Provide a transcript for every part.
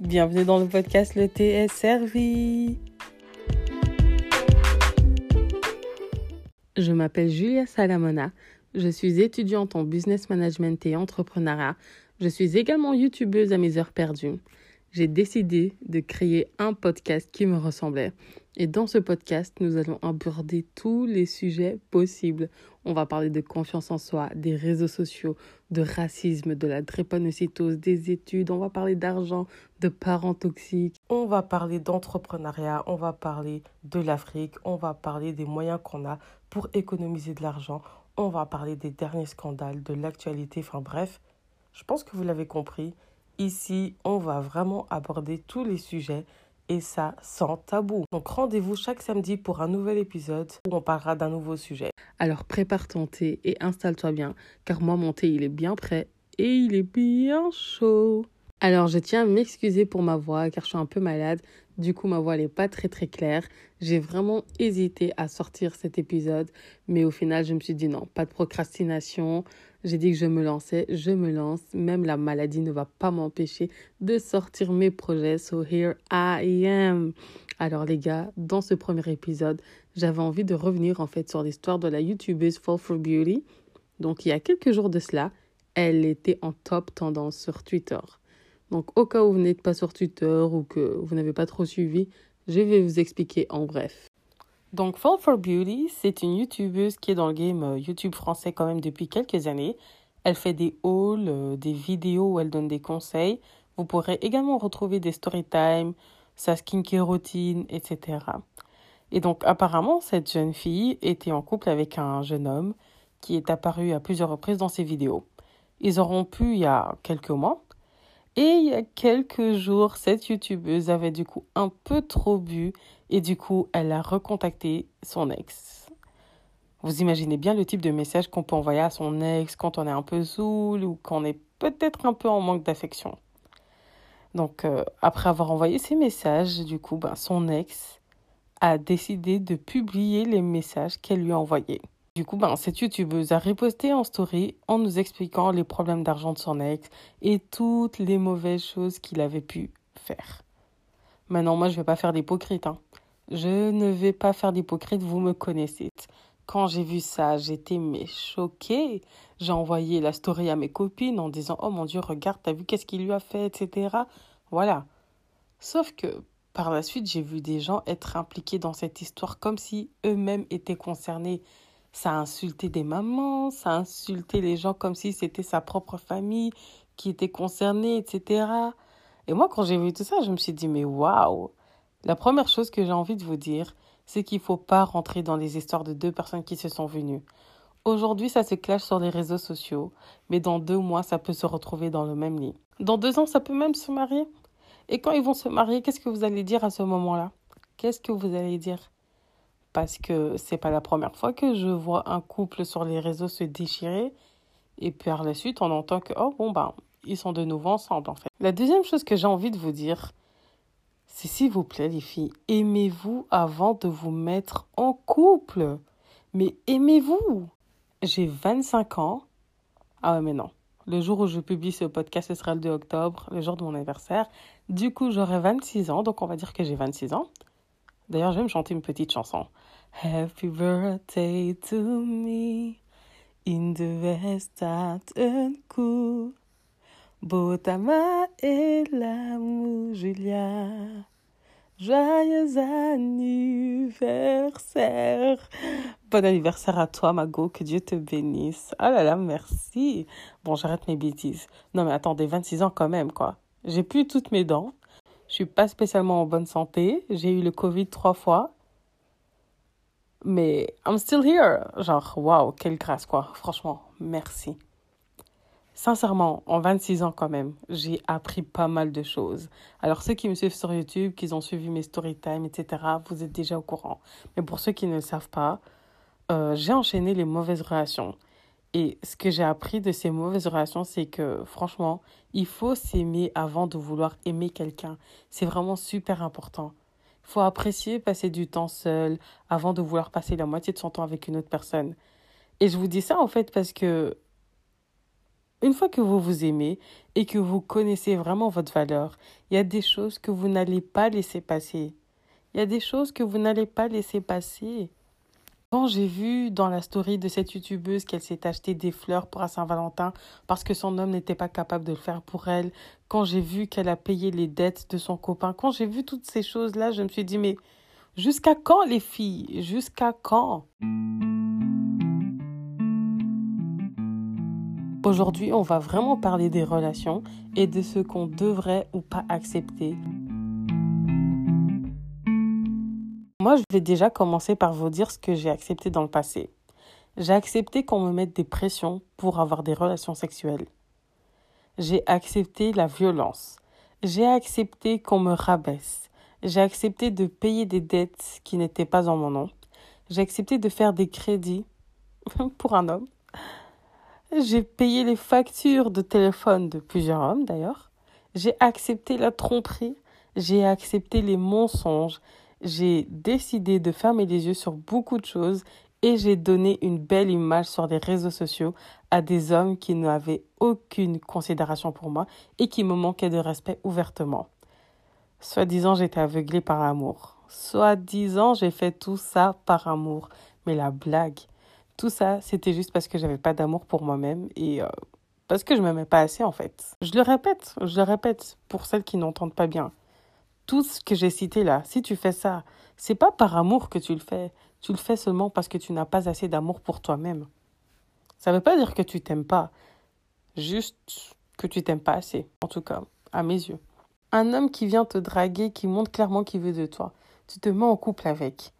bienvenue dans le podcast Le thé est servi. Je m'appelle Julia Salamona, je suis étudiante en business management et entrepreneuriat. Je suis également youtubeuse à mes heures perdues j'ai décidé de créer un podcast qui me ressemblait. Et dans ce podcast, nous allons aborder tous les sujets possibles. On va parler de confiance en soi, des réseaux sociaux, de racisme, de la drépanocytose, des études, on va parler d'argent, de parents toxiques, on va parler d'entrepreneuriat, on va parler de l'Afrique, on va parler des moyens qu'on a pour économiser de l'argent, on va parler des derniers scandales, de l'actualité, enfin bref, je pense que vous l'avez compris. Ici, on va vraiment aborder tous les sujets et ça sans tabou. Donc rendez-vous chaque samedi pour un nouvel épisode où on parlera d'un nouveau sujet. Alors prépare ton thé et installe-toi bien car moi mon thé il est bien prêt et il est bien chaud. Alors je tiens à m'excuser pour ma voix car je suis un peu malade. Du coup ma voix n'est pas très très claire. J'ai vraiment hésité à sortir cet épisode mais au final je me suis dit non, pas de procrastination. J'ai dit que je me lançais, je me lance. Même la maladie ne va pas m'empêcher de sortir mes projets. So here I am. Alors les gars, dans ce premier épisode, j'avais envie de revenir en fait sur l'histoire de la youtubeuse Fall for Beauty. Donc il y a quelques jours de cela, elle était en top tendance sur Twitter. Donc au cas où vous n'êtes pas sur Twitter ou que vous n'avez pas trop suivi, je vais vous expliquer en bref. Donc Fall for Beauty, c'est une youtubeuse qui est dans le game euh, YouTube français quand même depuis quelques années. Elle fait des hauls, euh, des vidéos où elle donne des conseils. Vous pourrez également retrouver des story time, sa skincare routine, etc. Et donc apparemment, cette jeune fille était en couple avec un jeune homme qui est apparu à plusieurs reprises dans ses vidéos. Ils auront pu il y a quelques mois. Et il y a quelques jours, cette youtubeuse avait du coup un peu trop bu et du coup, elle a recontacté son ex. Vous imaginez bien le type de message qu'on peut envoyer à son ex quand on est un peu saoul ou qu'on est peut-être un peu en manque d'affection. Donc, euh, après avoir envoyé ces messages, du coup, ben, son ex a décidé de publier les messages qu'elle lui a envoyés. Du coup, ben, cette youtubeuse a riposté en story en nous expliquant les problèmes d'argent de son ex et toutes les mauvaises choses qu'il avait pu faire. Maintenant, moi, je vais pas faire d'hypocrite. Hein. Je ne vais pas faire d'hypocrite, vous me connaissez. Quand j'ai vu ça, j'étais mais choquée. J'ai envoyé la story à mes copines en disant Oh mon Dieu, regarde, t'as vu qu'est-ce qu'il lui a fait, etc. Voilà. Sauf que par la suite, j'ai vu des gens être impliqués dans cette histoire comme si eux-mêmes étaient concernés. Ça a insulté des mamans, ça a insulté les gens comme si c'était sa propre famille qui était concernée, etc. Et moi, quand j'ai vu tout ça, je me suis dit Mais waouh la première chose que j'ai envie de vous dire, c'est qu'il ne faut pas rentrer dans les histoires de deux personnes qui se sont venues. Aujourd'hui, ça se clash sur les réseaux sociaux, mais dans deux mois, ça peut se retrouver dans le même lit. Dans deux ans, ça peut même se marier. Et quand ils vont se marier, qu'est-ce que vous allez dire à ce moment-là? Qu'est-ce que vous allez dire? Parce que c'est pas la première fois que je vois un couple sur les réseaux se déchirer, et puis par la suite, on entend que, oh bon, ben, ils sont de nouveau ensemble, en fait. La deuxième chose que j'ai envie de vous dire, c'est s'il vous plaît les filles, aimez-vous avant de vous mettre en couple? Mais aimez-vous? J'ai 25 ans. Ah ouais mais non. Le jour où je publie ce podcast, ce sera le 2 octobre, le jour de mon anniversaire. Du coup, j'aurai 26 ans, donc on va dire que j'ai 26 ans. D'ailleurs, je vais me chanter une petite chanson. Happy birthday to me, in the best and cool. Botama et l'amour, Julia. Joyeux anniversaire. Bon anniversaire à toi, Mago. Que Dieu te bénisse. Ah là là, merci. Bon, j'arrête mes bêtises. Non, mais attendez, 26 ans quand même, quoi. J'ai plus toutes mes dents. Je suis pas spécialement en bonne santé. J'ai eu le Covid trois fois. Mais I'm still here. Genre, waouh, quelle grâce, quoi. Franchement, merci. Sincèrement, en 26 ans quand même, j'ai appris pas mal de choses. Alors ceux qui me suivent sur YouTube, qui ont suivi mes story time, etc., vous êtes déjà au courant. Mais pour ceux qui ne le savent pas, euh, j'ai enchaîné les mauvaises relations. Et ce que j'ai appris de ces mauvaises relations, c'est que franchement, il faut s'aimer avant de vouloir aimer quelqu'un. C'est vraiment super important. Il faut apprécier passer du temps seul avant de vouloir passer la moitié de son temps avec une autre personne. Et je vous dis ça en fait parce que Une fois que vous vous aimez et que vous connaissez vraiment votre valeur, il y a des choses que vous n'allez pas laisser passer. Il y a des choses que vous n'allez pas laisser passer. Quand j'ai vu dans la story de cette youtubeuse qu'elle s'est acheté des fleurs pour Saint-Valentin parce que son homme n'était pas capable de le faire pour elle, quand j'ai vu qu'elle a payé les dettes de son copain, quand j'ai vu toutes ces choses-là, je me suis dit mais jusqu'à quand les filles? Jusqu'à quand? Aujourd'hui, on va vraiment parler des relations et de ce qu'on devrait ou pas accepter. Moi, je vais déjà commencer par vous dire ce que j'ai accepté dans le passé. J'ai accepté qu'on me mette des pressions pour avoir des relations sexuelles. J'ai accepté la violence. J'ai accepté qu'on me rabaisse. J'ai accepté de payer des dettes qui n'étaient pas en mon nom. J'ai accepté de faire des crédits pour un homme. J'ai payé les factures de téléphone de plusieurs hommes d'ailleurs. J'ai accepté la tromperie. J'ai accepté les mensonges. J'ai décidé de fermer les yeux sur beaucoup de choses et j'ai donné une belle image sur les réseaux sociaux à des hommes qui n'avaient aucune considération pour moi et qui me manquaient de respect ouvertement. Soi-disant, j'étais aveuglée par amour. Soi-disant, j'ai fait tout ça par amour. Mais la blague, tout ça, c'était juste parce que j'avais pas d'amour pour moi-même et euh, parce que je m'aimais pas assez en fait. Je le répète, je le répète pour celles qui n'entendent pas bien. Tout ce que j'ai cité là, si tu fais ça, c'est pas par amour que tu le fais. Tu le fais seulement parce que tu n'as pas assez d'amour pour toi-même. Ça veut pas dire que tu t'aimes pas, juste que tu t'aimes pas assez, en tout cas, à mes yeux. Un homme qui vient te draguer, qui montre clairement qu'il veut de toi, tu te mets en couple avec.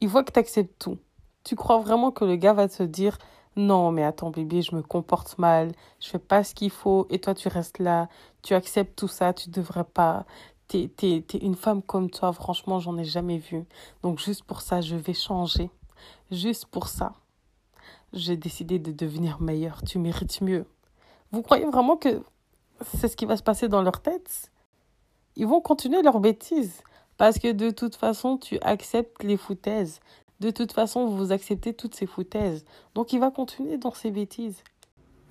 Il voit que tu acceptes tout. Tu crois vraiment que le gars va te dire non, mais attends, bébé, je me comporte mal, je fais pas ce qu'il faut, et toi, tu restes là, tu acceptes tout ça, tu devrais pas. T'es, t'es, t'es une femme comme toi, franchement, j'en ai jamais vu. Donc, juste pour ça, je vais changer. Juste pour ça, j'ai décidé de devenir meilleure. Tu mérites mieux. Vous croyez vraiment que c'est ce qui va se passer dans leur tête? Ils vont continuer leur bêtise. Parce que de toute façon, tu acceptes les foutaises. De toute façon, vous acceptez toutes ces foutaises. Donc il va continuer dans ses bêtises.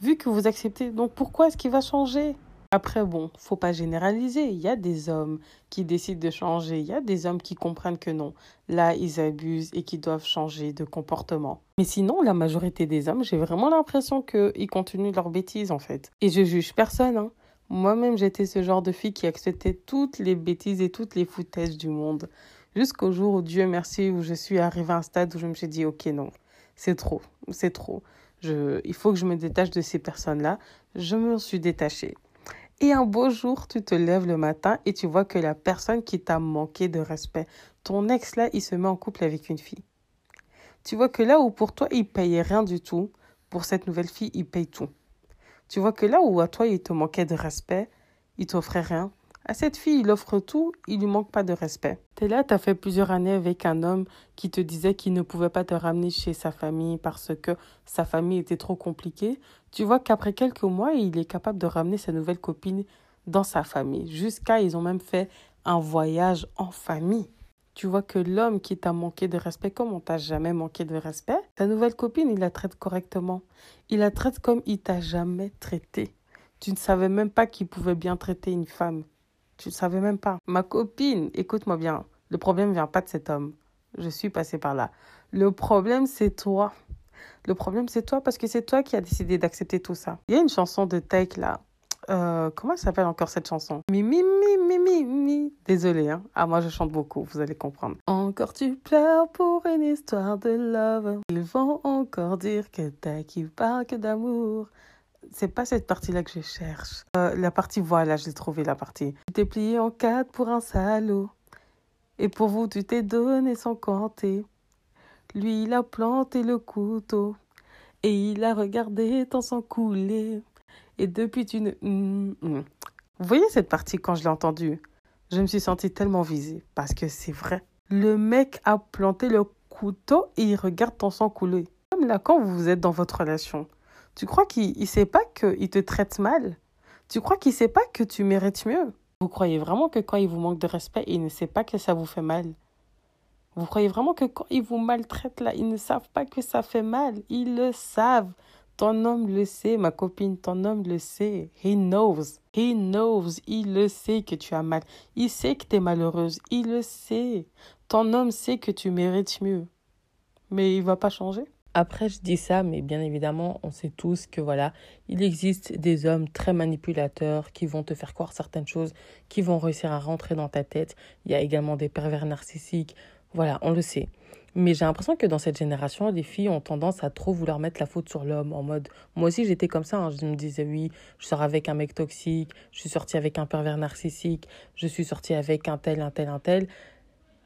Vu que vous acceptez, donc pourquoi est-ce qu'il va changer? Après, bon, faut pas généraliser. Il y a des hommes qui décident de changer. Il y a des hommes qui comprennent que non. Là, ils abusent et qui doivent changer de comportement. Mais sinon, la majorité des hommes, j'ai vraiment l'impression qu'ils continuent leurs bêtises en fait. Et je juge personne. Hein. Moi-même, j'étais ce genre de fille qui acceptait toutes les bêtises et toutes les foutaises du monde. Jusqu'au jour où, Dieu merci, où je suis arrivée à un stade où je me suis dit, ok, non, c'est trop, c'est trop. Il faut que je me détache de ces personnes-là. Je me suis détachée. Et un beau jour, tu te lèves le matin et tu vois que la personne qui t'a manqué de respect, ton ex là, il se met en couple avec une fille. Tu vois que là où pour toi, il payait rien du tout, pour cette nouvelle fille, il paye tout. Tu vois que là où à toi, il te manquait de respect, il t'offrait rien, à cette fille, il offre tout, il lui manque pas de respect. T'es là, t'as fait plusieurs années avec un homme qui te disait qu'il ne pouvait pas te ramener chez sa famille parce que sa famille était trop compliquée. Tu vois qu'après quelques mois, il est capable de ramener sa nouvelle copine dans sa famille. Jusqu'à, ils ont même fait un voyage en famille. Tu vois que l'homme qui t'a manqué de respect, comme on t'a jamais manqué de respect, ta nouvelle copine, il la traite correctement. Il la traite comme il t'a jamais traité. Tu ne savais même pas qu'il pouvait bien traiter une femme. Tu ne savais même pas. Ma copine, écoute-moi bien, le problème ne vient pas de cet homme. Je suis passée par là. Le problème, c'est toi. Le problème, c'est toi parce que c'est toi qui as décidé d'accepter tout ça. Il y a une chanson de Take là. Euh, comment s'appelle encore cette chanson? Mimi, mi, mi, mi, Désolée, hein. Ah, moi, je chante beaucoup, vous allez comprendre. Encore tu pleures pour une histoire de love. Ils vont encore dire que t'as qui parle que d'amour c'est pas cette partie-là que je cherche. Euh, la partie, voilà, j'ai trouvé la partie. Tu t'es plié en quatre pour un salaud. Et pour vous, tu t'es donné sans compter. Lui, il a planté le couteau. Et il a regardé ton sang couler. Et depuis, tu ne. Hum, hum. Vous voyez cette partie quand je l'ai entendue? Je me suis sentie tellement visée. Parce que c'est vrai. Le mec a planté le couteau et il regarde ton sang couler. Comme là, quand vous êtes dans votre relation, tu crois qu'il ne sait pas qu'il te traite mal? Tu crois qu'il ne sait pas que tu mérites mieux? Vous croyez vraiment que quand il vous manque de respect, il ne sait pas que ça vous fait mal? Vous croyez vraiment que quand il vous maltraite là, ils ne savent pas que ça fait mal? Ils le savent. Ton homme le sait, ma copine, ton homme le sait. He knows. He knows. Il le sait que tu as mal. Il sait que tu es malheureuse. Il le sait. Ton homme sait que tu mérites mieux. Mais il va pas changer? Après, je dis ça, mais bien évidemment, on sait tous que voilà, il existe des hommes très manipulateurs qui vont te faire croire certaines choses, qui vont réussir à rentrer dans ta tête. Il y a également des pervers narcissiques. Voilà, on le sait. Mais j'ai l'impression que dans cette génération, les filles ont tendance à trop vouloir mettre la faute sur l'homme. En mode, moi aussi j'étais comme ça. Hein. Je me disais, oui, je sors avec un mec toxique, je suis sortie avec un pervers narcissique, je suis sortie avec un tel, un tel, un tel.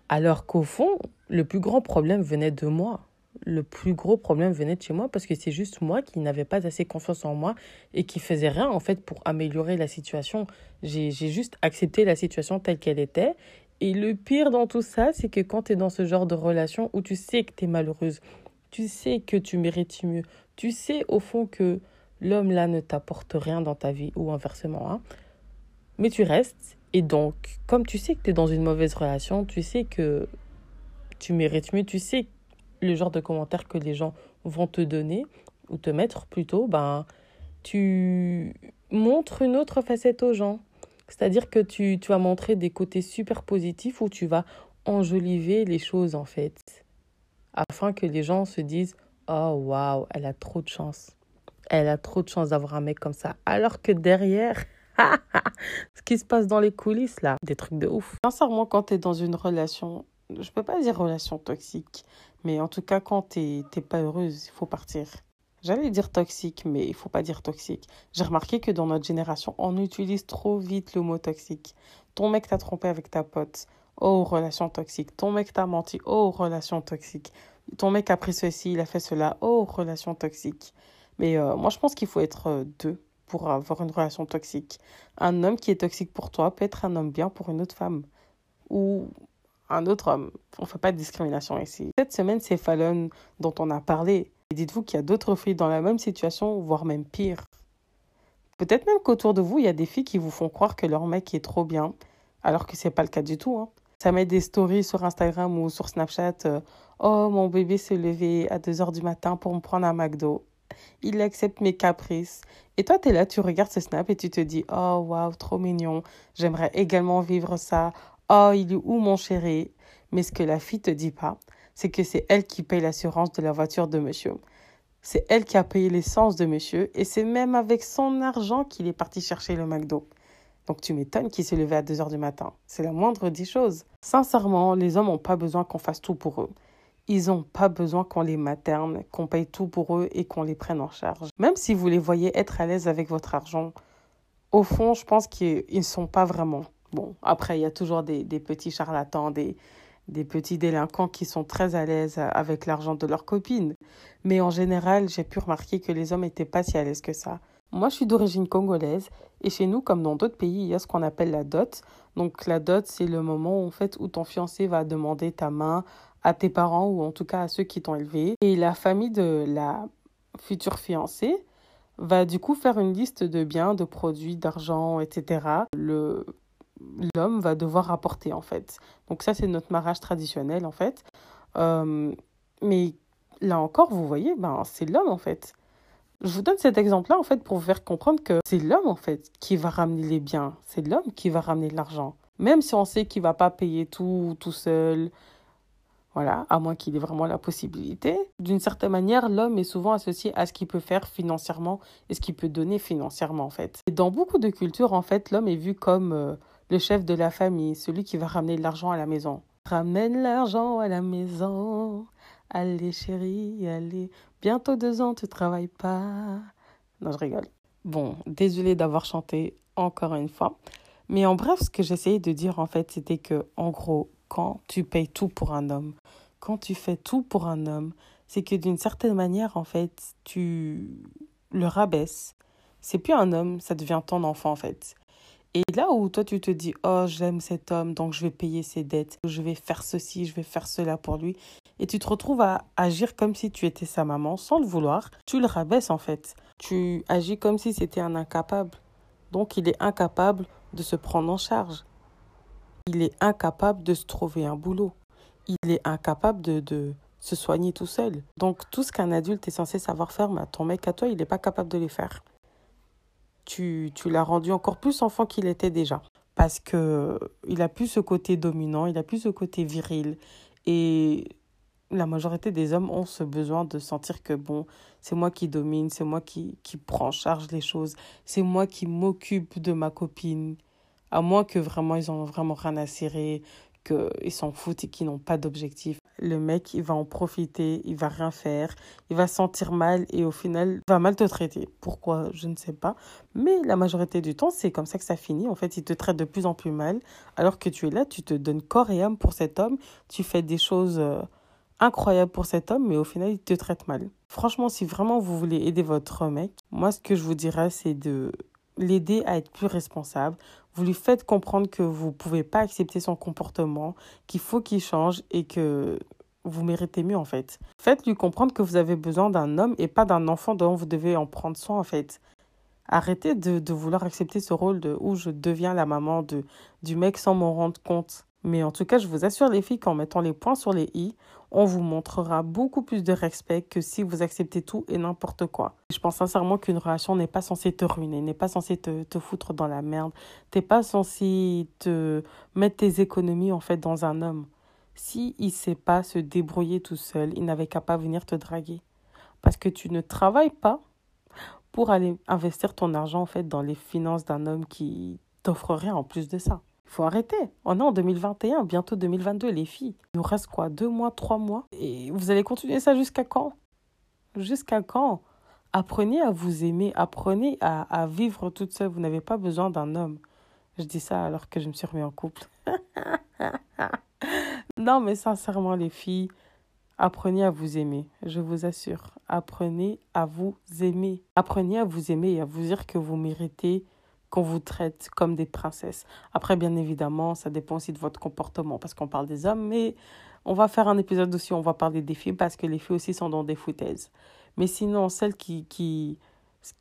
Alors qu'au fond, le plus grand problème venait de moi le plus gros problème venait de chez moi parce que c'est juste moi qui n'avais pas assez confiance en moi et qui faisais rien en fait pour améliorer la situation. J'ai juste accepté la situation telle qu'elle était. Et le pire dans tout ça, c'est que quand tu es dans ce genre de relation où tu sais que tu es malheureuse, tu sais que tu mérites mieux, tu sais au fond que l'homme là ne t'apporte rien dans ta vie ou inversement, hein, mais tu restes. Et donc, comme tu sais que tu es dans une mauvaise relation, tu sais que tu mérites mieux, tu sais le genre de commentaires que les gens vont te donner, ou te mettre plutôt, ben, tu montres une autre facette aux gens. C'est-à-dire que tu, tu vas montrer des côtés super positifs où tu vas enjoliver les choses en fait. Afin que les gens se disent Oh waouh, elle a trop de chance. Elle a trop de chance d'avoir un mec comme ça. Alors que derrière, ce qui se passe dans les coulisses là, des trucs de ouf. Sincèrement, quand tu es dans une relation, je peux pas dire relation toxique, mais en tout cas, quand tu n'es pas heureuse, il faut partir. J'allais dire toxique, mais il faut pas dire toxique. J'ai remarqué que dans notre génération, on utilise trop vite le mot toxique. Ton mec t'a trompé avec ta pote. Oh, relation toxique. Ton mec t'a menti. Oh, relation toxique. Ton mec a pris ceci, il a fait cela. Oh, relation toxique. Mais euh, moi, je pense qu'il faut être euh, deux pour avoir une relation toxique. Un homme qui est toxique pour toi peut être un homme bien pour une autre femme. Ou un autre homme. On ne fait pas de discrimination ici. Cette semaine, c'est Fallon dont on a parlé. Et dites-vous qu'il y a d'autres filles dans la même situation, voire même pire. Peut-être même qu'autour de vous, il y a des filles qui vous font croire que leur mec est trop bien, alors que c'est pas le cas du tout. Hein. Ça met des stories sur Instagram ou sur Snapchat. Euh, oh, mon bébé s'est levé à 2 h du matin pour me prendre un McDo. Il accepte mes caprices. Et toi, tu es là, tu regardes ce snap et tu te dis Oh, waouh, trop mignon. J'aimerais également vivre ça. Oh, il est où mon chéri Mais ce que la fille te dit pas, c'est que c'est elle qui paye l'assurance de la voiture de monsieur. C'est elle qui a payé l'essence de monsieur et c'est même avec son argent qu'il est parti chercher le McDo. Donc tu m'étonnes qu'il s'est levé à 2 heures du matin. C'est la moindre des choses. Sincèrement, les hommes n'ont pas besoin qu'on fasse tout pour eux. Ils n'ont pas besoin qu'on les materne, qu'on paye tout pour eux et qu'on les prenne en charge. Même si vous les voyez être à l'aise avec votre argent, au fond, je pense qu'ils ne sont pas vraiment. Bon, après, il y a toujours des, petits charlatans, des, des petits délinquants qui sont très à l'aise avec l'argent de leurs copines. Mais en général, j'ai pu remarquer que les hommes n'étaient pas si à l'aise que ça. Moi, je suis d'origine congolaise et chez nous, comme dans d'autres pays, il y a ce qu'on appelle la dot. Donc, la dot, c'est le moment en fait, où ton fiancé va demander ta main à tes parents ou en tout cas à ceux qui t'ont élevé. Et la famille de la future fiancée va du coup faire une liste de biens, de produits, d'argent, etc. Le l'homme va devoir apporter en fait. Donc ça c'est notre mariage traditionnel en fait. Euh, mais là encore, vous voyez, ben, c'est l'homme en fait. Je vous donne cet exemple-là en fait pour vous faire comprendre que c'est l'homme en fait qui va ramener les biens, c'est l'homme qui va ramener l'argent. Même si on sait qu'il va pas payer tout tout seul, voilà, à moins qu'il ait vraiment la possibilité. D'une certaine manière, l'homme est souvent associé à ce qu'il peut faire financièrement et ce qu'il peut donner financièrement en fait. Et dans beaucoup de cultures en fait, l'homme est vu comme euh, le chef de la famille, celui qui va ramener l'argent à la maison. Ramène l'argent à la maison. Allez chérie, allez. Bientôt deux ans, tu travailles pas. Non, je rigole. Bon, désolé d'avoir chanté encore une fois. Mais en bref, ce que j'essayais de dire en fait, c'était que en gros, quand tu payes tout pour un homme, quand tu fais tout pour un homme, c'est que d'une certaine manière, en fait, tu le rabaisses. C'est plus un homme, ça devient ton enfant en fait. Et là où toi tu te dis oh j'aime cet homme donc je vais payer ses dettes, je vais faire ceci, je vais faire cela pour lui et tu te retrouves à agir comme si tu étais sa maman sans le vouloir, tu le rabaisses en fait. Tu agis comme si c'était un incapable. Donc il est incapable de se prendre en charge. Il est incapable de se trouver un boulot. Il est incapable de, se soigner tout seul. Donc tout ce qu'un adulte est censé savoir faire, mais ton mec à toi, il n'est pas capable de les faire. Tu, tu l'as rendu encore plus enfant qu'il était déjà. Parce que il a plus ce côté dominant, il a plus ce côté viril. Et la majorité des hommes ont ce besoin de sentir que bon, c'est moi qui domine, c'est moi qui, qui prends en charge les choses, c'est moi qui m'occupe de ma copine. À moins que vraiment ils ont vraiment rien à cirer, qu'ils s'en foutent et qu'ils n'ont pas d'objectif. Le mec, il va en profiter, il va rien faire, il va sentir mal et au final, il va mal te traiter. Pourquoi? Je ne sais pas. Mais la majorité du temps, c'est comme ça que ça finit. En fait, il te traite de plus en plus mal alors que tu es là, tu te donnes corps et âme pour cet homme, tu fais des choses euh, incroyables pour cet homme, mais au final, il te traite mal. Franchement, si vraiment vous voulez aider votre mec, moi, ce que je vous dirais, c'est de l'aider à être plus responsable. Vous lui faites comprendre que vous ne pouvez pas accepter son comportement, qu'il faut qu'il change et que vous méritez mieux en fait. Faites-lui comprendre que vous avez besoin d'un homme et pas d'un enfant dont vous devez en prendre soin en fait. Arrêtez de, de vouloir accepter ce rôle de où je deviens la maman de, du mec sans m'en rendre compte. Mais en tout cas, je vous assure les filles qu'en mettant les points sur les i, on vous montrera beaucoup plus de respect que si vous acceptez tout et n'importe quoi. Je pense sincèrement qu'une relation n'est pas censée te ruiner, n'est pas censée te, te foutre dans la merde. T'es pas censé te mettre tes économies en fait dans un homme. Si il sait pas se débrouiller tout seul, il n'avait qu'à pas venir te draguer. Parce que tu ne travailles pas pour aller investir ton argent en fait dans les finances d'un homme qui t'offre rien en plus de ça. Il faut arrêter. On est en 2021, bientôt 2022, les filles. Il nous reste quoi Deux mois, trois mois? Et vous allez continuer ça jusqu'à quand? Jusqu'à quand? Apprenez à vous aimer, apprenez à, à vivre toute seule. Vous n'avez pas besoin d'un homme. Je dis ça alors que je me suis remis en couple. non, mais sincèrement, les filles, apprenez à vous aimer. Je vous assure. Apprenez à vous aimer. Apprenez à vous aimer et à vous dire que vous méritez qu'on vous traite comme des princesses. Après, bien évidemment, ça dépend aussi de votre comportement, parce qu'on parle des hommes, mais on va faire un épisode aussi, on va parler des filles, parce que les filles aussi sont dans des foutaises. Mais sinon, celles qui, qui,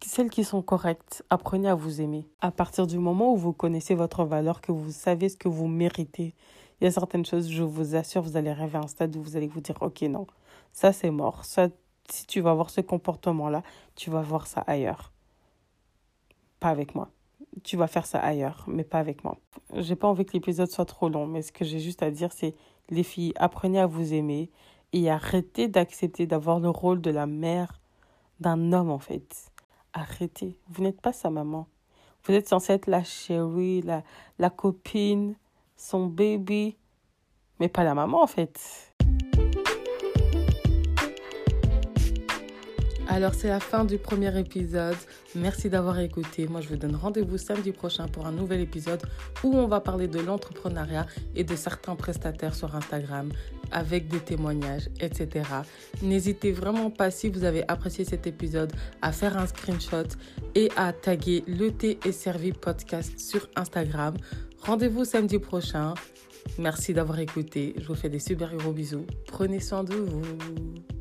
celles qui sont correctes, apprenez à vous aimer. À partir du moment où vous connaissez votre valeur, que vous savez ce que vous méritez, il y a certaines choses, je vous assure, vous allez rêver à un stade où vous allez vous dire, ok, non, ça c'est mort. Ça, si tu vas avoir ce comportement-là, tu vas voir ça ailleurs. Pas avec moi tu vas faire ça ailleurs, mais pas avec moi. J'ai pas envie que l'épisode soit trop long, mais ce que j'ai juste à dire, c'est les filles, apprenez à vous aimer et arrêtez d'accepter d'avoir le rôle de la mère d'un homme, en fait. Arrêtez. Vous n'êtes pas sa maman. Vous êtes censée être la chérie, la, la copine, son baby, mais pas la maman, en fait. Alors c'est la fin du premier épisode. Merci d'avoir écouté. Moi je vous donne rendez-vous samedi prochain pour un nouvel épisode où on va parler de l'entrepreneuriat et de certains prestataires sur Instagram avec des témoignages, etc. N'hésitez vraiment pas si vous avez apprécié cet épisode à faire un screenshot et à taguer le thé et servi podcast sur Instagram. Rendez-vous samedi prochain. Merci d'avoir écouté. Je vous fais des super gros bisous. Prenez soin de vous.